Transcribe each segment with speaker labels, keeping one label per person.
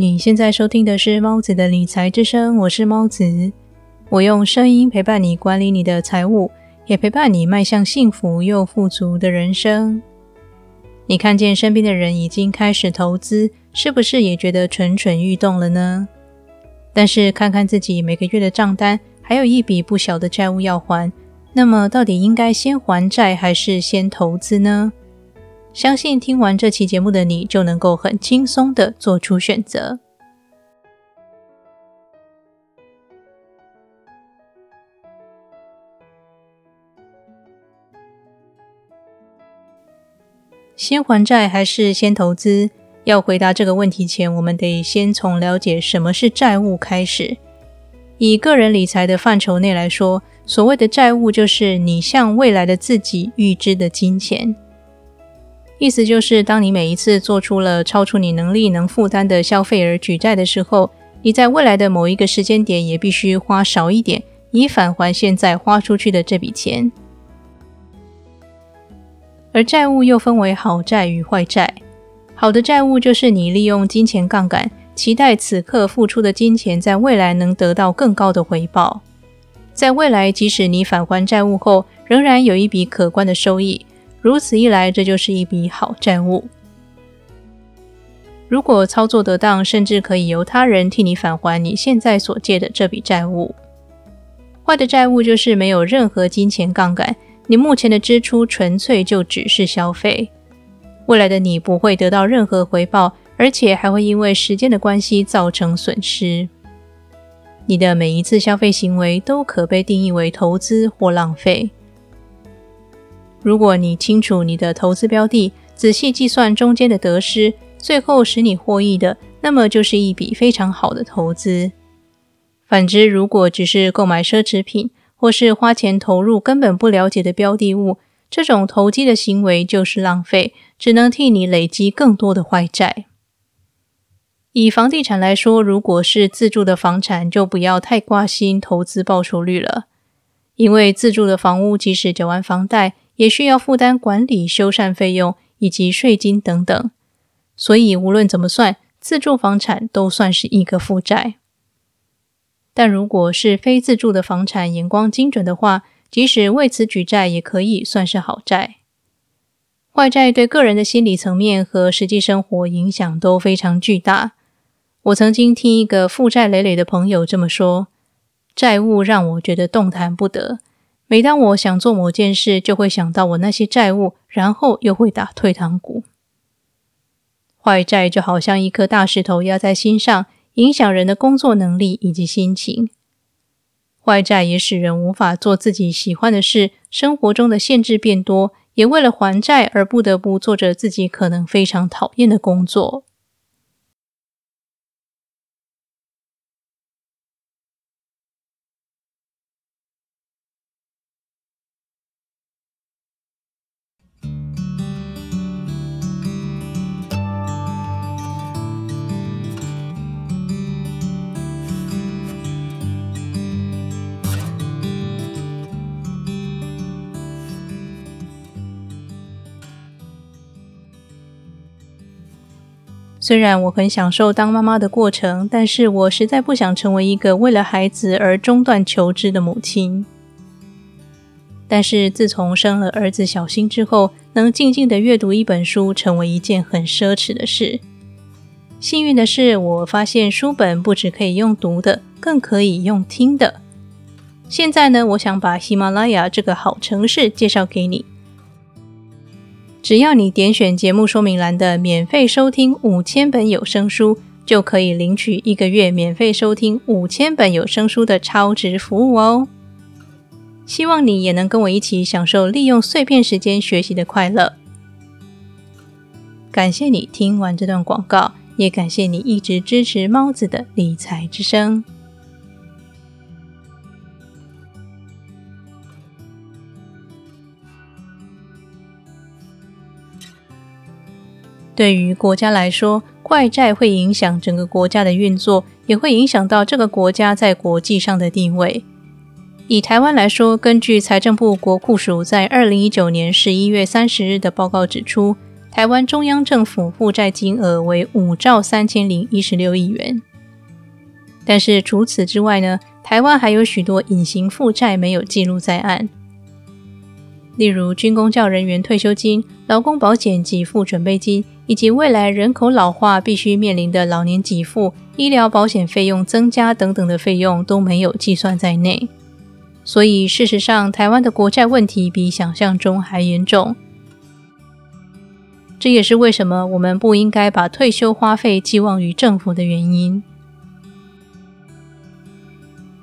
Speaker 1: 你现在收听的是猫子的理财之声，我是猫子，我用声音陪伴你管理你的财务，也陪伴你迈向幸福又富足的人生。你看见身边的人已经开始投资，是不是也觉得蠢蠢欲动了呢？但是看看自己每个月的账单，还有一笔不小的债务要还，那么到底应该先还债还是先投资呢？相信听完这期节目的你就能够很轻松的做出选择。先还债还是先投资？要回答这个问题前，我们得先从了解什么是债务开始。以个人理财的范畴内来说，所谓的债务就是你向未来的自己预支的金钱。意思就是，当你每一次做出了超出你能力能负担的消费而举债的时候，你在未来的某一个时间点也必须花少一点，以返还现在花出去的这笔钱。而债务又分为好债与坏债。好的债务就是你利用金钱杠杆，期待此刻付出的金钱在未来能得到更高的回报。在未来，即使你返还债务后，仍然有一笔可观的收益。如此一来，这就是一笔好债务。如果操作得当，甚至可以由他人替你返还你现在所借的这笔债务。坏的债务就是没有任何金钱杠杆，你目前的支出纯粹就只是消费，未来的你不会得到任何回报，而且还会因为时间的关系造成损失。你的每一次消费行为都可被定义为投资或浪费。如果你清楚你的投资标的，仔细计算中间的得失，最后使你获益的，那么就是一笔非常好的投资。反之，如果只是购买奢侈品，或是花钱投入根本不了解的标的物，这种投机的行为就是浪费，只能替你累积更多的坏债。以房地产来说，如果是自住的房产，就不要太挂心投资报酬率了，因为自住的房屋即使缴完房贷，也需要负担管理、修缮费用以及税金等等，所以无论怎么算，自住房产都算是一个负债。但如果是非自住的房产，眼光精准的话，即使为此举债，也可以算是好债。坏债对个人的心理层面和实际生活影响都非常巨大。我曾经听一个负债累累的朋友这么说：“债务让我觉得动弹不得。”每当我想做某件事，就会想到我那些债务，然后又会打退堂鼓。坏债就好像一颗大石头压在心上，影响人的工作能力以及心情。坏债也使人无法做自己喜欢的事，生活中的限制变多，也为了还债而不得不做着自己可能非常讨厌的工作。虽然我很享受当妈妈的过程，但是我实在不想成为一个为了孩子而中断求知的母亲。但是自从生了儿子小新之后，能静静的阅读一本书，成为一件很奢侈的事。幸运的是，我发现书本不只可以用读的，更可以用听的。现在呢，我想把喜马拉雅这个好城市介绍给你。只要你点选节目说明栏的免费收听五千本有声书，就可以领取一个月免费收听五千本有声书的超值服务哦！希望你也能跟我一起享受利用碎片时间学习的快乐。感谢你听完这段广告，也感谢你一直支持猫子的理财之声。对于国家来说，坏债会影响整个国家的运作，也会影响到这个国家在国际上的地位。以台湾来说，根据财政部国库署在二零一九年十一月三十日的报告指出，台湾中央政府负债金额为五兆三千零一十六亿元。但是除此之外呢，台湾还有许多隐形负债没有记录在案，例如军工教人员退休金、劳工保险给付准备金，以及未来人口老化必须面临的老年给付、医疗保险费用增加等等的费用都没有计算在内。所以事实上，台湾的国债问题比想象中还严重。这也是为什么我们不应该把退休花费寄望于政府的原因。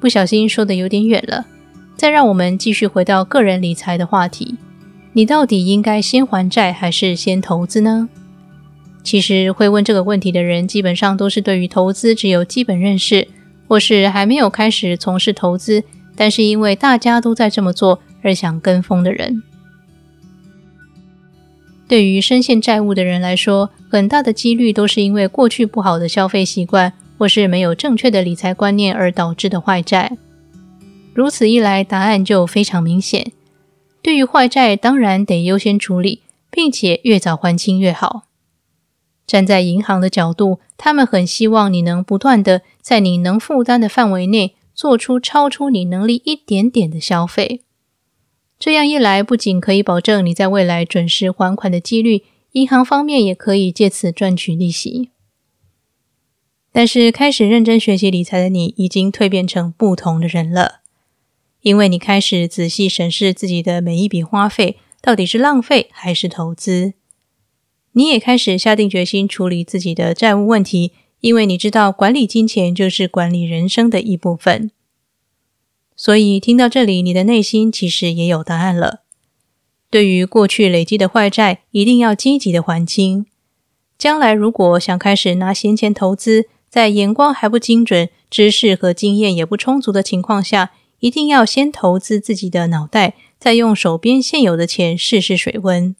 Speaker 1: 不小心说的有点远了，再让我们继续回到个人理财的话题。你到底应该先还债还是先投资呢？其实会问这个问题的人，基本上都是对于投资只有基本认识，或是还没有开始从事投资，但是因为大家都在这么做而想跟风的人。对于深陷债务的人来说，很大的几率都是因为过去不好的消费习惯，或是没有正确的理财观念而导致的坏债。如此一来，答案就非常明显。对于坏债，当然得优先处理，并且越早还清越好。站在银行的角度，他们很希望你能不断的在你能负担的范围内，做出超出你能力一点点的消费。这样一来，不仅可以保证你在未来准时还款的几率，银行方面也可以借此赚取利息。但是，开始认真学习理财的你，已经蜕变成不同的人了，因为你开始仔细审视自己的每一笔花费，到底是浪费还是投资。你也开始下定决心处理自己的债务问题，因为你知道，管理金钱就是管理人生的一部分。所以听到这里，你的内心其实也有答案了。对于过去累积的坏债，一定要积极的还清。将来如果想开始拿闲钱投资，在眼光还不精准、知识和经验也不充足的情况下，一定要先投资自己的脑袋，再用手边现有的钱试试水温。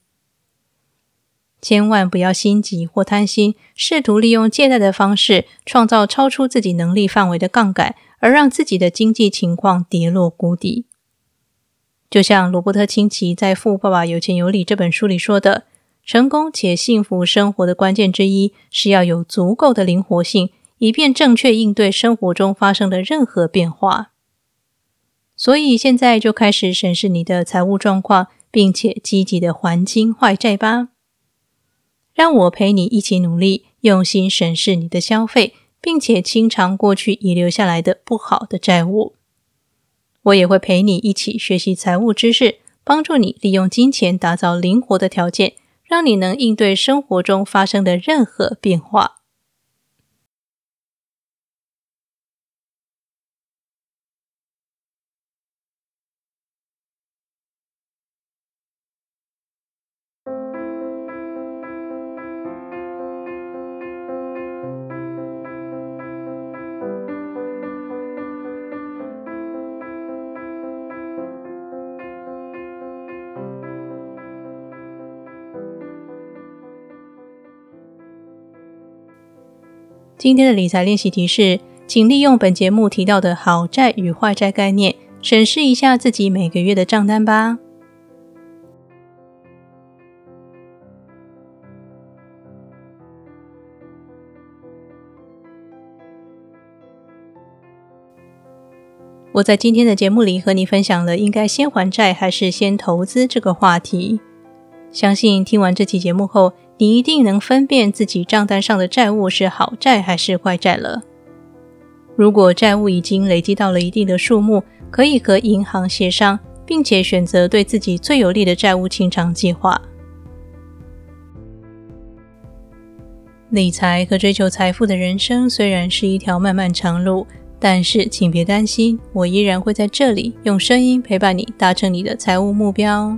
Speaker 1: 千万不要心急或贪心，试图利用借贷的方式创造超出自己能力范围的杠杆。而让自己的经济情况跌落谷底，就像罗伯特清崎在《富爸爸有钱有理》这本书里说的：“成功且幸福生活的关键之一是要有足够的灵活性，以便正确应对生活中发生的任何变化。”所以，现在就开始审视你的财务状况，并且积极的还清坏债吧。让我陪你一起努力，用心审视你的消费。并且清偿过去遗留下来的不好的债务，我也会陪你一起学习财务知识，帮助你利用金钱打造灵活的条件，让你能应对生活中发生的任何变化。今天的理财练习题是，请利用本节目提到的好债与坏债概念，审视一下自己每个月的账单吧。我在今天的节目里和你分享了应该先还债还是先投资这个话题。相信听完这期节目后，你一定能分辨自己账单上的债务是好债还是坏债了。如果债务已经累积到了一定的数目，可以和银行协商，并且选择对自己最有利的债务清偿计划。理财和追求财富的人生虽然是一条漫漫长路，但是请别担心，我依然会在这里用声音陪伴你，达成你的财务目标。